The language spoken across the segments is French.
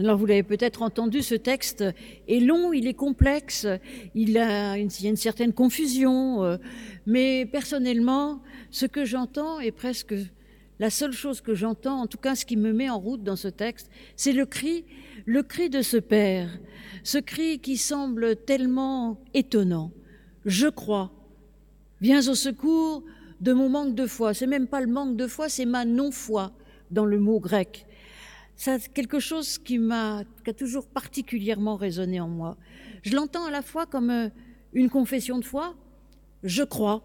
Alors vous l'avez peut-être entendu, ce texte est long, il est complexe, il, a une, y a une certaine confusion, euh, mais personnellement, ce que j'entends est presque la seule chose que j'entends, en tout cas ce qui me met en route dans ce texte, c'est le cri, le cri de ce Père, ce cri qui semble tellement étonnant. Je crois. Viens au secours de mon manque de foi. C'est même pas le manque de foi, c'est ma non-foi dans le mot grec. C'est quelque chose qui m'a, qui a toujours particulièrement résonné en moi. Je l'entends à la fois comme euh, une confession de foi, je crois,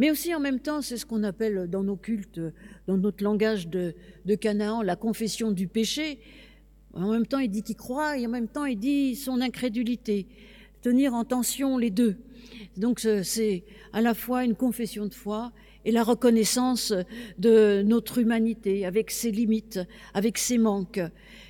mais aussi en même temps, c'est ce qu'on appelle dans nos cultes, dans notre langage de Canaan, la confession du péché. En même temps, il dit qu'il croit et en même temps, il dit son incrédulité. Tenir en tension les deux. Donc, c'est à la fois une confession de foi et la reconnaissance de notre humanité, avec ses limites, avec ses manques.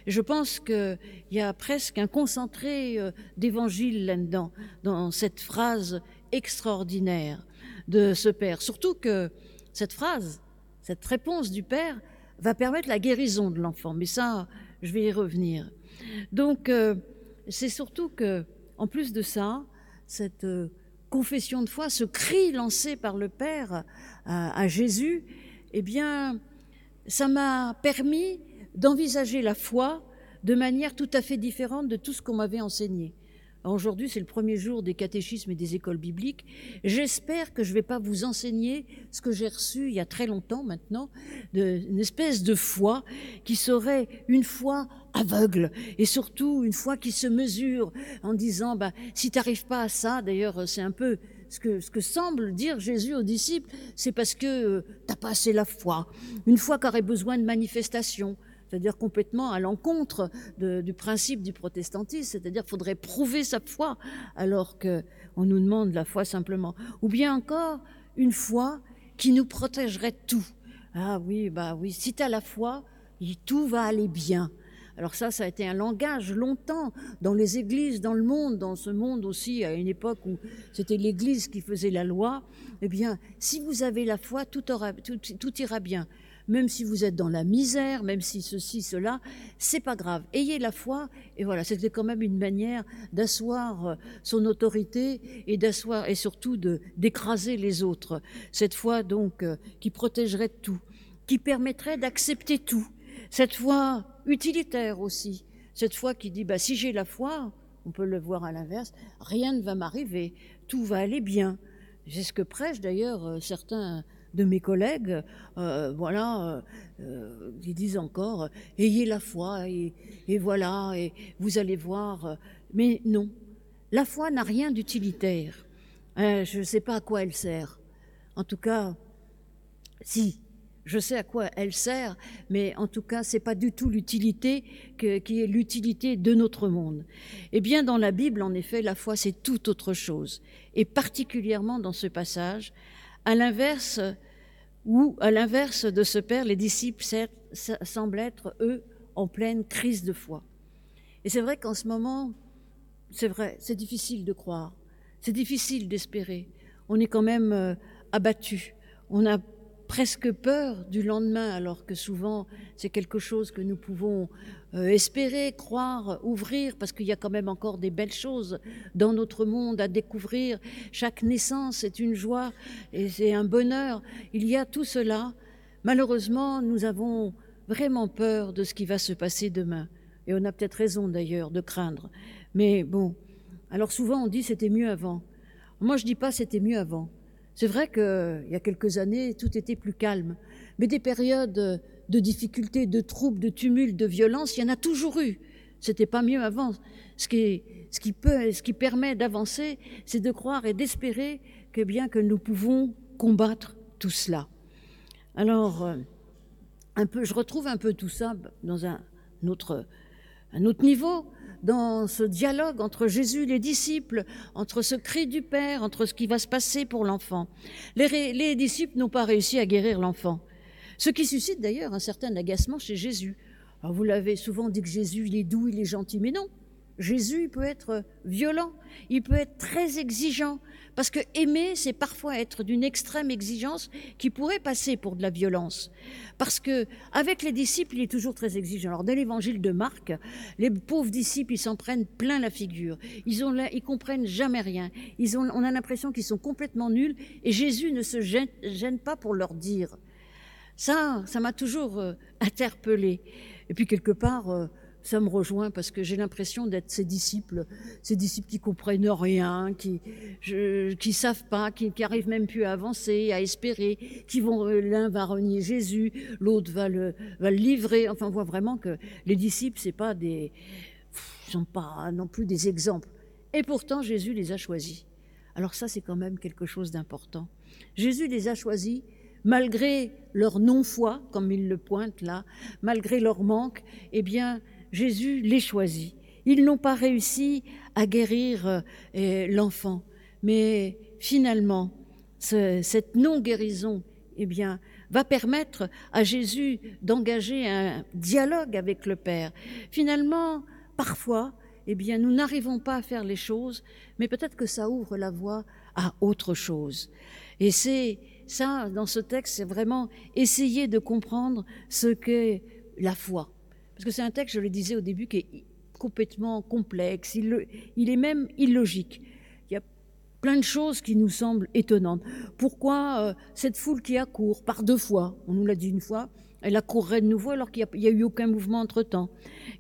je pense qu'il y a presque un concentré euh, d'évangile là-dedans, dans cette phrase extraordinaire de ce Père. Surtout que cette phrase, cette réponse du Père va permettre la guérison de l'enfant. Mais ça, je vais y revenir. Donc, euh, c'est surtout que, en plus de ça, cette euh, confession de foi, ce cri lancé par le Père à, Jésus, eh bien, ça m'a permis d'envisager la foi de manière tout à fait différente de tout ce qu'on m'avait enseigné. Aujourd'hui, c'est le premier jour des catéchismes et des écoles bibliques. J'espère que je ne vais pas vous enseigner ce que j'ai reçu il y a très longtemps maintenant, de, une espèce de foi qui serait une foi aveugle et surtout une foi qui se mesure en disant, bah, si tu n'arrives pas à ça, d'ailleurs c'est un peu ce que, que, semble dire Jésus aux disciples, c'est parce que euh, tu n'as pas assez la foi. Une foi qui aurait besoin de manifestation c'est-à-dire complètement à l'encontre du principe du protestantisme, c'est-à-dire faudrait prouver sa foi alors qu'on nous demande la foi simplement. Ou bien encore une foi qui nous protégerait tout. Ah oui, bah oui, si tu as la foi, tout va aller bien. Alors ça, ça a été un langage longtemps dans les églises, dans le monde, dans ce monde aussi, à une époque où c'était l'Église qui faisait la loi. Eh bien, si vous avez la foi, tout, aura, tout, ira bien même si vous êtes dans la misère, même si ceci, cela, c'est pas grave. Ayez la foi, et voilà, c'était quand même une manière d'asseoir euh, son autorité et d'asseoir, et surtout de, d'écraser les autres. Cette foi, donc, euh, qui protégerait tout, qui permettrait d'accepter tout. Cette foi utilitaire aussi. Cette foi qui dit, bah, si j'ai la foi, on peut le voir à l'inverse, rien ne va m'arriver, tout va aller bien. C'est ce que prêchent d'ailleurs euh, certains de mes collègues, euh, voilà, euh, ils disent encore ayez la foi et, voilà, et vous allez voir. Mais non, la foi n'a rien d'utilitaire. Hein, je ne sais pas à quoi elle sert. En tout cas, si, je sais à quoi elle sert, mais en tout cas, c'est pas du tout l'utilité qui est l'utilité de notre monde. Eh bien, dans la Bible, en effet, la foi, c'est tout autre chose. Et particulièrement dans ce passage, à l'inverse, où, à l'inverse de ce père, les disciples semblent être, eux, en pleine crise de foi. Et c'est vrai qu'en ce moment, c'est vrai, c'est difficile de croire, c'est difficile d'espérer. On est quand même euh, abattu. On a presque peur du lendemain, alors que souvent c'est quelque chose que nous pouvons euh, espérer, croire, ouvrir, parce qu'il y a quand même encore des belles choses dans notre monde à découvrir. Chaque naissance est une joie et c'est un bonheur. Il y a tout cela. Malheureusement, nous avons vraiment peur de ce qui va se passer demain. Et on a peut-être raison d'ailleurs de craindre. Mais bon, alors souvent on dit c'était mieux avant. Moi je dis pas c'était mieux avant. C'est vrai qu'il y a quelques années, tout était plus calme. Mais des périodes de difficultés, de troubles, de tumultes, de violence, il y en a toujours eu. C'était pas mieux avant. Ce qui, peut, permet d'avancer, c'est de croire et d'espérer que bien que nous pouvons combattre tout cela. Alors, euh, un peu, je retrouve un peu tout ça dans un autre, un autre niveau dans ce dialogue entre Jésus et les disciples, entre ce cri du Père, entre ce qui va se passer pour l'enfant. Les, les, disciples n'ont pas réussi à guérir l'enfant, ce qui suscite d'ailleurs un certain agacement chez Jésus. Alors vous l'avez souvent dit que Jésus, il est doux, il est gentil, mais non. Jésus peut être violent, il peut être très exigeant, parce que aimer, c'est parfois être d'une extrême exigence qui pourrait passer pour de la violence. Parce que avec les disciples, il est toujours très exigeant. Alors, dans l'évangile de Marc, les pauvres disciples, ils s'en prennent plein la figure. Ils comprennent jamais rien. Ils ont, on a l'impression qu'ils sont complètement nuls et Jésus ne se gêne, gêne pas pour leur dire. Ça, ça m'a toujours euh, interpellée. Et puis quelque part, euh, ça me rejoint parce que j'ai l'impression d'être ces disciples, ces disciples qui comprennent rien, qui je, qui savent pas, qui, qui arrivent même plus à avancer, à espérer, qui vont euh, l'un va renier Jésus, l'autre va le va livrer. Enfin, on voit vraiment que les disciples c'est pas des sont pas non plus des exemples. Et pourtant Jésus les a choisis. Alors ça c'est quand même quelque chose d'important. Jésus les a choisis malgré leur non-foi, comme il le pointe là, malgré leur manque, eh bien, Jésus les choisit. Ils n'ont pas réussi à guérir euh, l'enfant, mais finalement, cette non-guérison, eh bien, va permettre à Jésus d'engager un dialogue avec le Père. Finalement, parfois, eh bien, nous n'arrivons pas à faire les choses, mais peut-être que ça ouvre la voie à autre chose. Et c'est ça, dans ce texte, c'est vraiment essayer de comprendre ce qu'est la foi. Parce que c'est un texte, je le disais au début, qui est complètement complexe, il, est même illogique. Il y a plein de choses qui nous semblent étonnantes. Pourquoi euh, cette foule qui accourt par deux fois, on nous l'a dit une fois, elle accourrait de nouveau alors qu'il n'y a, a, eu aucun mouvement entre-temps?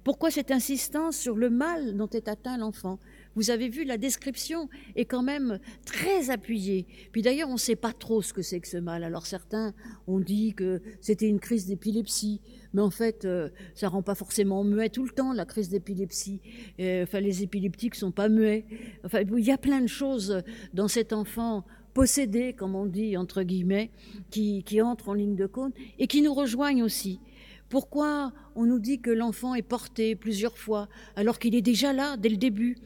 Pourquoi cette insistance sur le mal dont est atteint l'enfant? Vous avez vu, la description est quand même très appuyée. Puis d'ailleurs, on ne sait pas trop ce que c'est que ce mal. Alors certains ont dit que c'était une crise d'épilepsie, mais en fait, euh, ça rend pas forcément muet tout le temps, la crise d'épilepsie. Euh, enfin, les épileptiques sont pas muets. Enfin, il y a plein de choses dans cet enfant possédé, comme on dit, entre guillemets, qui, qui entrent en ligne de compte et qui nous rejoignent aussi. Pourquoi on nous dit que l'enfant est porté plusieurs fois alors qu'il est déjà là dès le début?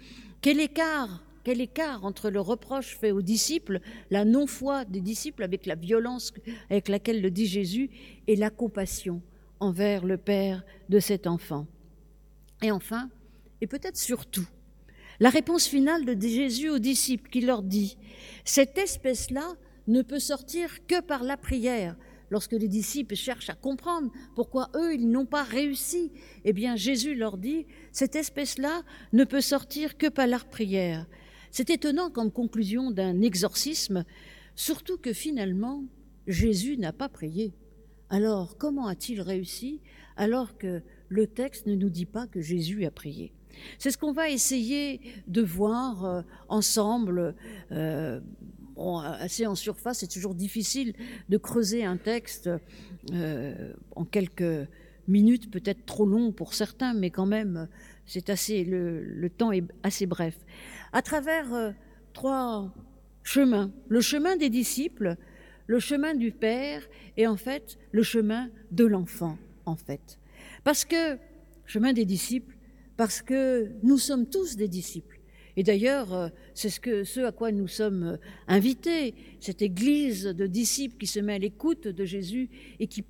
Quel écart entre le reproche fait aux disciples, la non-foi des disciples avec la violence avec laquelle le dit Jésus, et la compassion envers le Père de cet enfant? Et enfin, et peut-être surtout, la réponse finale de Jésus aux disciples qui leur dit, cette espèce-là ne peut sortir que par la prière lorsque les disciples cherchent à comprendre pourquoi eux, ils n'ont pas réussi, eh bien Jésus leur dit, cette espèce-là ne peut sortir que par la prière. C'est étonnant comme conclusion d'un exorcisme, surtout que finalement, Jésus n'a pas prié. Alors, comment a-t-il réussi alors que le texte ne nous dit pas que Jésus a prié? C'est ce qu'on va essayer de voir euh, ensemble. Euh, bon, assez en surface, c'est toujours difficile de creuser un texte euh, en quelques minutes, peut-être trop long pour certains, mais quand même, c'est assez, le, temps est assez bref. À travers euh, trois chemins, le chemin des disciples, le chemin du Père et en fait le chemin de l'enfant, en fait. Parce que, chemin des disciples, parce que nous sommes tous des disciples. Et d'ailleurs, euh, c'est ce, à quoi nous sommes euh, invités, cette église de disciples qui se met à l'écoute de Jésus et qui,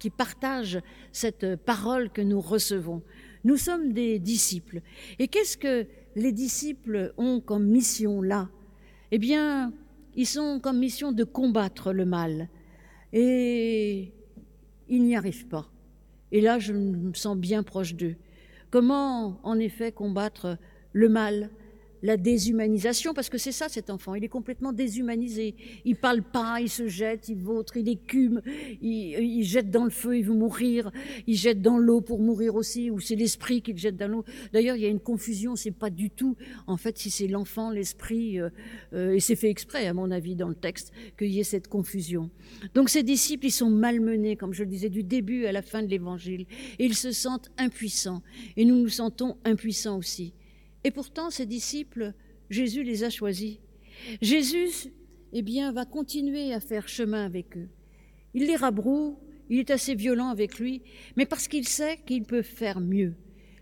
qui partage cette parole que nous recevons. Nous sommes des disciples. Et qu'est-ce que les disciples ont comme mission là? Eh bien, ils sont comme mission de combattre le mal. Et ils n'y arrivent pas. Et là, je me sens bien proche d'eux. Comment, en effet, combattre le mal? La déshumanisation, parce que c'est ça cet enfant, il est complètement déshumanisé. Il parle pas, il se jette, il vautre, il écume, il, jette dans le feu, il veut mourir, il jette dans l'eau pour mourir aussi, ou c'est l'esprit qui le jette dans l'eau. D'ailleurs, il y a une confusion, c'est pas du tout, en fait, si c'est l'enfant, l'esprit, euh, euh, et c'est fait exprès, à mon avis, dans le texte, qu'il y ait cette confusion. Donc ces disciples, ils sont malmenés, comme je le disais, du début à la fin de l'évangile, et ils se sentent impuissants, et nous nous sentons impuissants aussi. Et pourtant, ces disciples, Jésus les a choisis. Jésus, eh bien, va continuer à faire chemin avec eux. Il les rabroue, il est assez violent avec lui, mais parce qu'il sait qu'il peut faire mieux.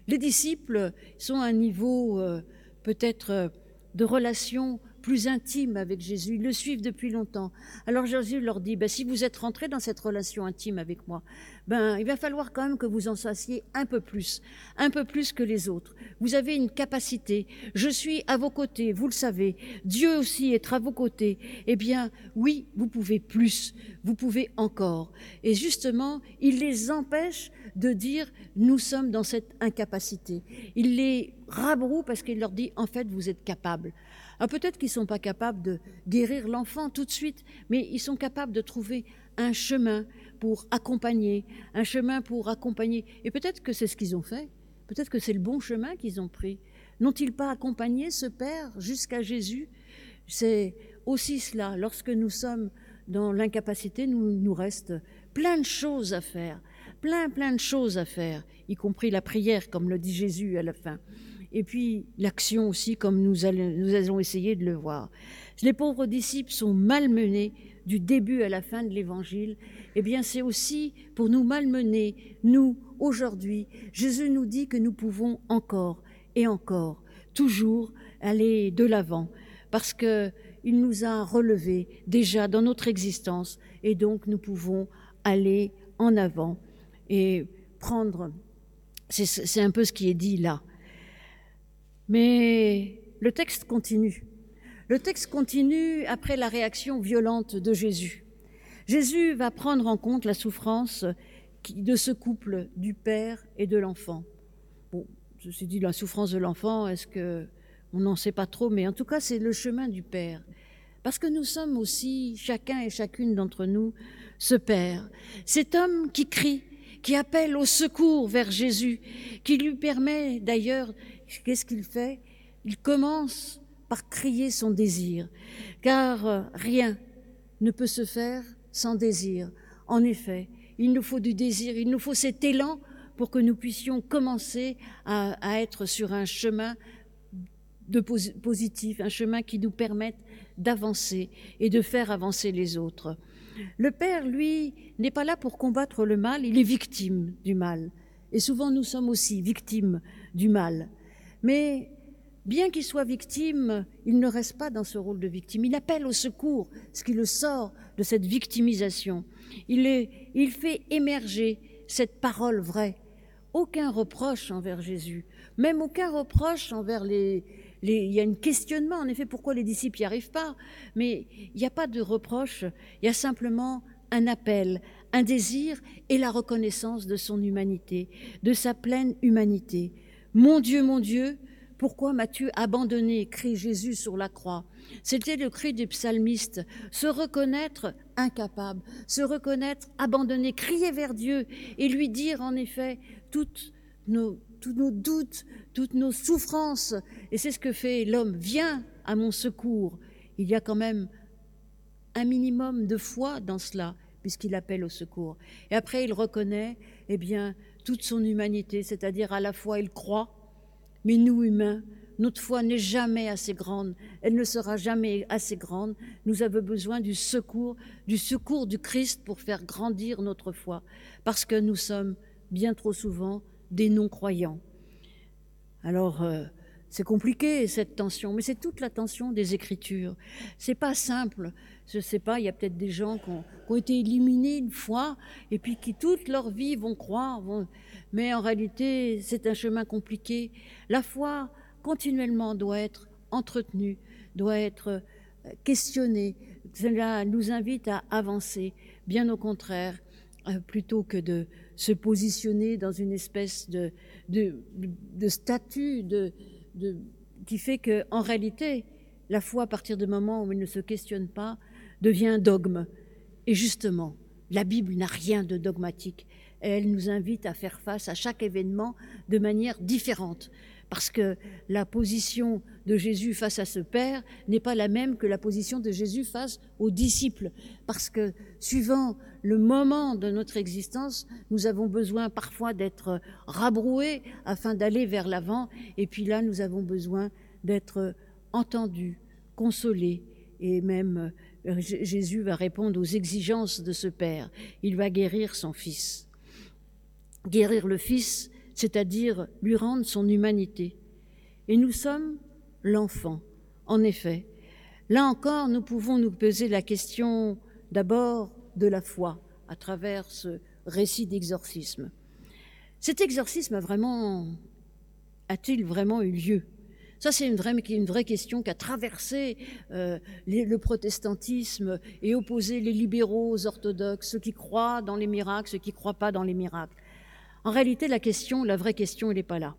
Les disciples sont à un niveau euh, peut-être euh, de relation plus intime avec Jésus. Ils le suivent depuis longtemps. Alors Jésus leur dit, ben, si vous êtes rentrés dans cette relation intime avec moi, ben, il va falloir quand même que vous en fassiez un peu plus, un peu plus que les autres. Vous avez une capacité. Je suis à vos côtés, vous le savez. Dieu aussi est à vos côtés. Eh bien, oui, vous pouvez plus, vous pouvez encore. Et justement, il les empêche de dire nous sommes dans cette incapacité. Il les rabroue parce qu'il leur dit en fait vous êtes capables. Alors peut-être qu'ils ne sont pas capables de guérir l'enfant tout de suite, mais ils sont capables de trouver un chemin pour accompagner, un chemin pour accompagner. Et peut-être que c'est ce qu'ils ont fait, peut-être que c'est le bon chemin qu'ils ont pris. N'ont-ils pas accompagné ce Père jusqu'à Jésus? C'est aussi cela. Lorsque nous sommes dans l'incapacité, nous nous reste plein de choses à faire, plein, plein de choses à faire, y compris la prière, comme le dit Jésus à la fin. Et puis l'action aussi, comme nous allons, essayer de le voir. Les pauvres disciples sont malmenés du début à la fin de l'évangile, eh bien c'est aussi pour nous malmener, nous, aujourd'hui. Jésus nous dit que nous pouvons encore et encore, toujours aller de l'avant, parce qu'il nous a relevés déjà dans notre existence, et donc nous pouvons aller en avant et prendre. C'est un peu ce qui est dit là. Mais le texte continue. Le texte continue après la réaction violente de Jésus. Jésus va prendre en compte la souffrance de ce couple du père et de l'enfant. Bon, suis dit la souffrance de l'enfant, est-ce que on n'en sait pas trop, mais en tout cas c'est le chemin du père. Parce que nous sommes aussi, chacun et chacune d'entre nous, ce père, cet homme qui crie, qui appelle au secours vers Jésus, qui lui permet d'ailleurs, qu'est-ce qu'il fait? Il commence par crier son désir, car rien ne peut se faire sans désir. En effet, il nous faut du désir, il nous faut cet élan pour que nous puissions commencer à, être sur un chemin de positif, un chemin qui nous permette d'avancer et de faire avancer les autres. Le Père, lui, n'est pas là pour combattre le mal, il est victime du mal. Et souvent, nous sommes aussi victimes du mal. Mais bien qu'il soit victime, il ne reste pas dans ce rôle de victime. Il appelle au secours, ce qui le sort de cette victimisation. Il, il fait émerger cette parole vraie. Aucun reproche envers Jésus, même aucun reproche envers les... Il y a un questionnement, en effet, pourquoi les disciples n'y arrivent pas, mais il n'y a pas de reproche, il y a simplement un appel, un désir et la reconnaissance de son humanité, de sa pleine humanité. Mon Dieu, mon Dieu, pourquoi m'as-tu abandonné crie Jésus sur la croix. C'était le cri du psalmiste. Se reconnaître incapable, se reconnaître abandonné, crier vers Dieu et lui dire en effet toutes nos, tous nos doutes, toutes nos souffrances. Et c'est ce que fait l'homme. Viens à mon secours. Il y a quand même un minimum de foi dans cela, puisqu'il appelle au secours. Et après, il reconnaît, eh bien, toute son humanité, c'est-à-dire à la fois il croit, mais nous, humains, notre foi n'est jamais assez grande, elle ne sera jamais assez grande. Nous avons besoin du secours, du secours du Christ pour faire grandir notre foi, parce que nous sommes bien trop souvent des non-croyants. Alors, euh, c'est compliqué cette tension, mais c'est toute la tension des Écritures. C'est pas simple. Je sais pas, il y a peut-être des gens qui ont, été éliminés une fois et puis qui toute leur vie vont croire. Mais en réalité, c'est un chemin compliqué. La foi, continuellement, doit être entretenue, doit être euh, questionnée. Cela nous invite à avancer, bien au contraire, euh, plutôt que de se positionner dans une espèce de, de, de statut de, qui fait que, en réalité, la foi, à partir du moment où elle ne se questionne pas, devient un dogme. Et justement, la Bible n'a rien de dogmatique elle nous invite à faire face à chaque événement de manière différente. Parce que la position de Jésus face à ce Père n'est pas la même que la position de Jésus face aux disciples. Parce que suivant le moment de notre existence, nous avons besoin parfois d'être rabroués afin d'aller vers l'avant. Et puis là, nous avons besoin d'être entendus, consolés. Et même euh, Jésus va répondre aux exigences de ce Père. Il va guérir son Fils guérir le Fils, c'est-à-dire lui rendre son humanité. Et nous sommes l'enfant, en effet. Là encore, nous pouvons nous poser la question d'abord de la foi, à travers ce récit d'exorcisme. Cet exorcisme a vraiment, a-t-il vraiment eu lieu? Ça, c'est une vraie, question qui a traversé euh, le protestantisme et opposé les libéraux aux orthodoxes, ceux qui croient dans les miracles, ceux qui ne croient pas dans les miracles. En réalité, la question, la vraie question, elle n'est pas là.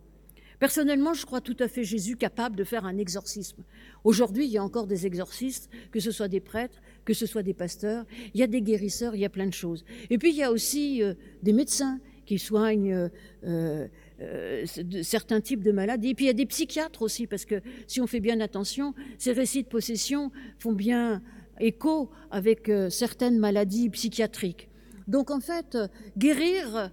Personnellement, je crois tout à fait Jésus capable de faire un exorcisme. Aujourd'hui, il y a encore des exorcistes, que ce soit des prêtres, que ce soit des pasteurs, il y a des guérisseurs, il y a plein de choses. Et puis, il y a aussi euh, des médecins qui soignent euh, euh, certains types de maladies. Et puis il y a des psychiatres aussi, parce que si on fait bien attention, ces récits de possession font bien écho avec certaines maladies psychiatriques. Donc en fait, guérir,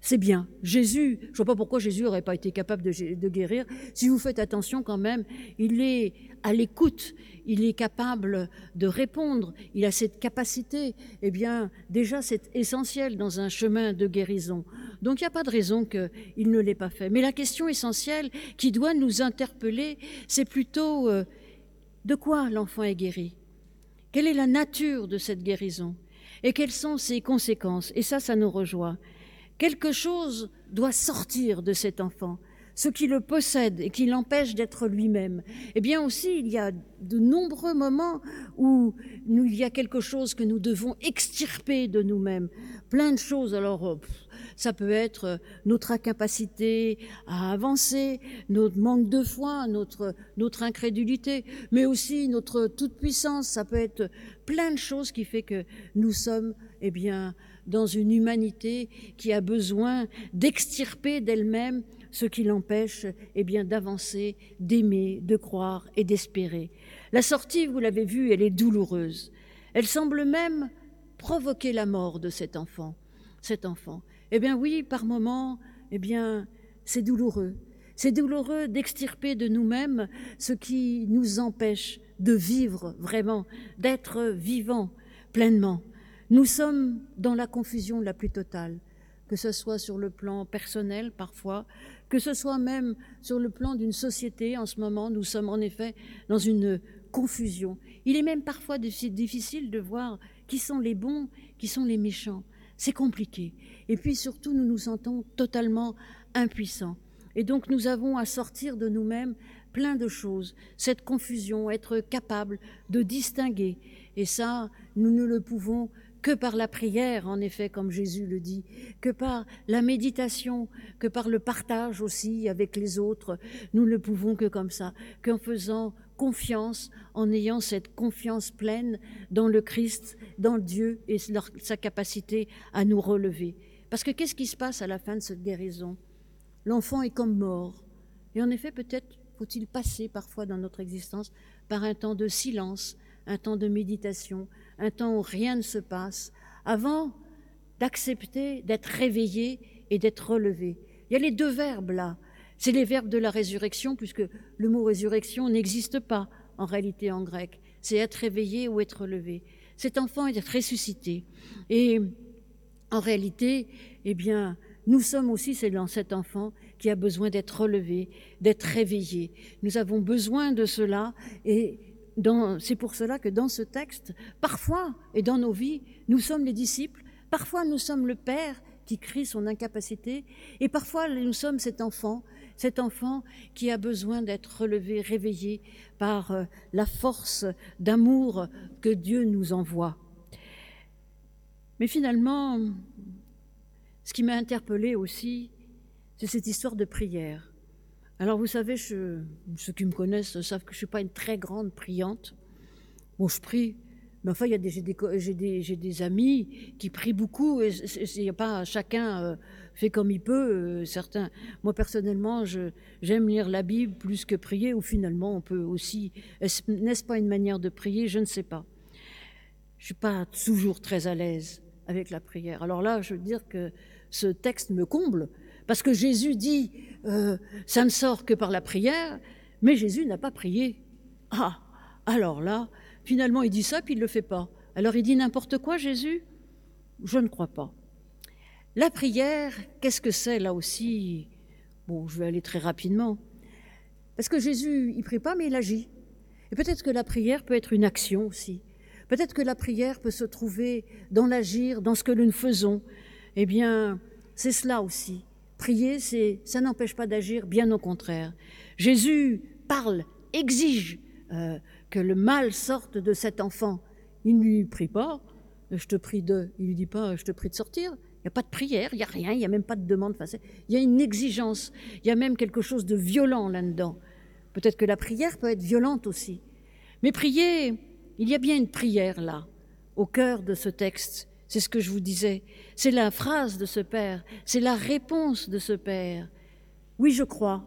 c'est bien. Jésus, je ne vois pas pourquoi Jésus n'aurait pas été capable de, guérir. Si vous faites attention quand même, il est à l'écoute, il est capable de répondre, il a cette capacité. Eh bien, déjà, c'est essentiel dans un chemin de guérison. Donc, il n'y a pas de raison qu'il ne l'ait pas fait. Mais la question essentielle qui doit nous interpeller, c'est plutôt euh, de quoi l'enfant est guéri? Quelle est la nature de cette guérison? Et quelles sont ses conséquences? Et ça, ça nous rejoint. Quelque chose doit sortir de cet enfant, ce qui le possède et qui l'empêche d'être lui-même. Eh bien aussi, il y a de nombreux moments où il y a quelque chose que nous devons extirper de nous-mêmes. Plein de choses. Alors, ça peut être euh, notre incapacité à avancer, notre manque de foi, notre, incrédulité, mais aussi notre toute-puissance. Ça peut être plein de choses qui fait que nous sommes, eh bien, dans une humanité qui a besoin d'extirper d'elle-même ce qui l'empêche eh bien d'avancer, d'aimer, de croire et d'espérer. La sortie, vous l'avez vu, elle est douloureuse. Elle semble même provoquer la mort de cet enfant. Cet enfant. Eh bien oui, par moments, eh bien c'est douloureux. C'est douloureux d'extirper de nous-mêmes ce qui nous empêche de vivre vraiment, d'être vivant pleinement. Nous sommes dans la confusion la plus totale, que ce soit sur le plan personnel parfois, que ce soit même sur le plan d'une société. En ce moment, nous sommes en effet dans une confusion. Il est même parfois difficile de voir qui sont les bons, qui sont les méchants. C'est compliqué. Et puis surtout, nous nous sentons totalement impuissants. Et donc nous avons à sortir de nous-mêmes plein de choses, cette confusion, être capable de distinguer. Et ça, nous ne le pouvons que par la prière, en effet, comme Jésus le dit, que par la méditation, que par le partage aussi avec les autres. Nous ne pouvons que comme ça, qu'en faisant confiance, en ayant cette confiance pleine dans le Christ, dans Dieu et sa capacité à nous relever. Parce que qu'est-ce qui se passe à la fin de cette guérison? L'enfant est comme mort. Et en effet, peut-être faut-il passer parfois dans notre existence par un temps de silence, un temps de méditation, un temps où rien ne se passe, avant d'accepter d'être réveillé et d'être relevé. Il y a les deux verbes là. C'est les verbes de la résurrection, puisque le mot résurrection n'existe pas en réalité en grec. C'est être réveillé ou être relevé. Cet enfant est ressuscité. Et en réalité, eh bien, nous sommes aussi cet enfant qui a besoin d'être relevé, d'être réveillé. Nous avons besoin de cela et c'est pour cela que dans ce texte, parfois, et dans nos vies, nous sommes les disciples, parfois nous sommes le Père qui crie son incapacité, et parfois nous sommes cet enfant, cet enfant qui a besoin d'être relevé, réveillé par euh, la force d'amour que Dieu nous envoie. Mais finalement, ce qui m'a interpellée aussi, c'est cette histoire de prière. Alors vous savez, ceux qui me connaissent savent que je ne suis pas une très grande priante. Bon, je prie, mais enfin, j'ai des, des, amis qui prient beaucoup, et il a pas chacun euh, fait comme il peut. Euh, certains, moi personnellement, j'aime lire la Bible plus que prier, ou finalement, on peut aussi. N'est-ce pas une manière de prier? Je ne sais pas. Je suis pas toujours très à l'aise avec la prière. Alors là, je veux dire que ce texte me comble parce que Jésus dit, euh, ça ne sort que par la prière, mais Jésus n'a pas prié. Ah, alors là, finalement, il dit ça, puis il ne le fait pas. Alors il dit n'importe quoi, Jésus? Je ne crois pas. La prière, qu'est-ce que c'est là aussi? Bon, je vais aller très rapidement. Parce que Jésus, il prie pas, mais il agit. Et peut-être que la prière peut être une action aussi. Peut-être que la prière peut se trouver dans l'agir, dans ce que nous faisons. Eh bien, c'est cela aussi. Prier, c'est, ça n'empêche pas d'agir, bien au contraire. Jésus parle, exige euh, que le mal sorte de cet enfant. Il ne lui prie pas, je te prie de, il lui dit pas, je te prie de sortir. Il n'y a pas de prière, il n'y a rien, il n'y a même pas de demande. il y a une exigence, il y a même quelque chose de violent là-dedans. Peut-être que la prière peut être violente aussi. Mais prier, il y a bien une prière là, au cœur de ce texte. C'est ce que je vous disais. C'est la phrase de ce Père, c'est la réponse de ce Père. Oui, je crois.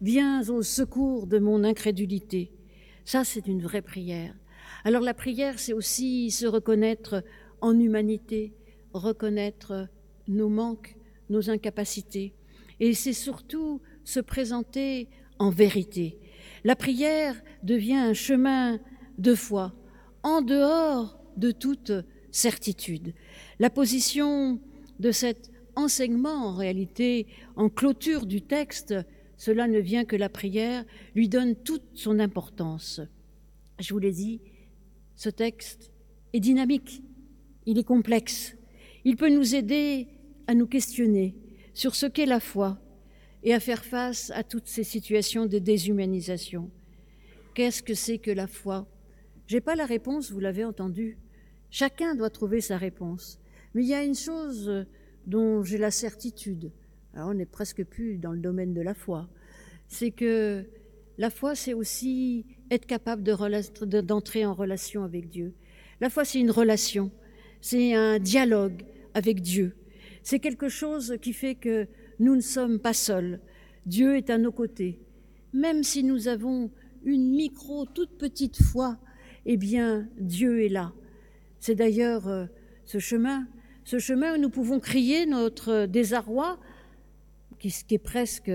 Viens au secours de mon incrédulité. Ça, c'est une vraie prière. Alors la prière, c'est aussi se reconnaître en humanité, reconnaître nos manques, nos incapacités. Et c'est surtout se présenter en vérité. La prière devient un chemin de foi, en dehors de toute certitude. La position de cet enseignement, en réalité, en clôture du texte, cela ne vient que la prière lui donne toute son importance. Je vous l'ai dit, ce texte est dynamique, il est complexe, il peut nous aider à nous questionner sur ce qu'est la foi et à faire face à toutes ces situations de déshumanisation. Qu'est-ce que c'est que la foi? J'ai pas la réponse, vous l'avez entendu. Chacun doit trouver sa réponse. Mais il y a une chose dont j'ai la certitude. Alors on n'est presque plus dans le domaine de la foi. C'est que la foi, c'est aussi être capable d'entrer en relation avec Dieu. La foi, c'est une relation, c'est un dialogue avec Dieu. C'est quelque chose qui fait que nous ne sommes pas seuls. Dieu est à nos côtés. Même si nous avons une micro, toute petite foi, eh bien, Dieu est là. C'est d'ailleurs euh, ce chemin, ce chemin où nous pouvons crier notre désarroi, qui, qui est presque,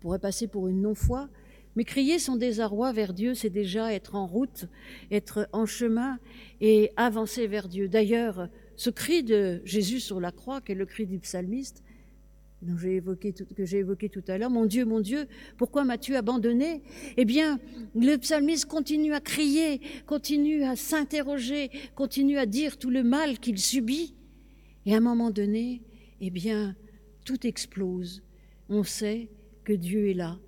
pourrait passer pour une non-foi, mais crier son désarroi vers Dieu, c'est déjà être en route, être en chemin et avancer vers Dieu. D'ailleurs, ce cri de Jésus sur la croix, qui est le cri du psalmiste, dont évoqué que j'ai évoqué tout à l'heure, mon Dieu, mon Dieu, pourquoi m'as-tu abandonné? Eh bien, le psalmiste continue à crier, continue à s'interroger, continue à dire tout le mal qu'il subit. Et à un moment donné, eh bien, tout explose. On sait que Dieu est là.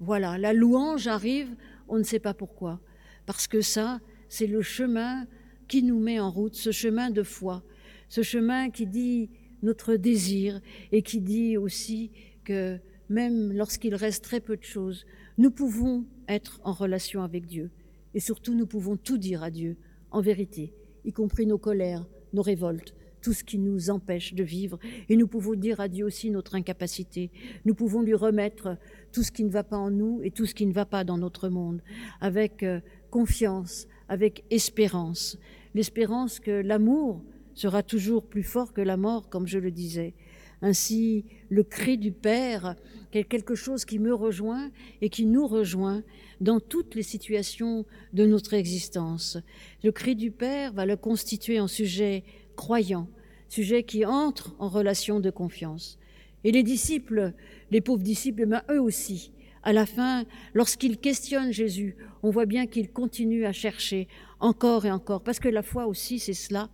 Voilà, la louange arrive, on ne sait pas pourquoi. Parce que ça, c'est le chemin qui nous met en route, ce chemin de foi, ce chemin qui dit notre désir et qui dit aussi que même lorsqu'il reste très peu de choses, nous pouvons être en relation avec Dieu. Et surtout, nous pouvons tout dire à Dieu, en vérité, y compris nos colères, nos révoltes, tout ce qui nous empêche de vivre. Et nous pouvons dire à Dieu aussi notre incapacité. Nous pouvons lui remettre tout ce qui ne va pas en nous et tout ce qui ne va pas dans notre monde, avec euh, confiance, avec espérance. L'espérance que l'amour sera toujours plus fort que la mort, comme je le disais. Ainsi, le cri du Père est quelque chose qui me rejoint et qui nous rejoint dans toutes les situations de notre existence. Le cri du Père va le constituer en sujet croyant, sujet qui entre en relation de confiance. Et les disciples, les pauvres disciples, mais eux aussi, à la fin, lorsqu'ils questionnent Jésus, on voit bien qu'ils continuent à chercher encore et encore, parce que la foi aussi, c'est cela,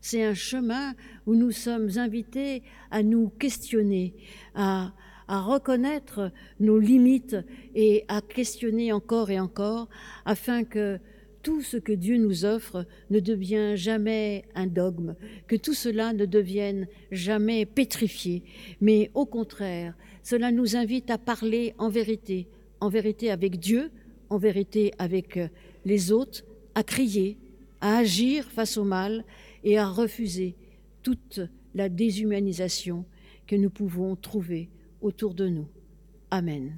c'est un chemin où nous sommes invités à nous questionner, à, reconnaître nos limites et à questionner encore et encore afin que tout ce que Dieu nous offre ne devienne jamais un dogme, que tout cela ne devienne jamais pétrifié, mais au contraire, cela nous invite à parler en vérité, en vérité avec Dieu, en vérité avec les autres, à crier, à agir face au mal et à refuser toute la déshumanisation que nous pouvons trouver autour de nous. Amen.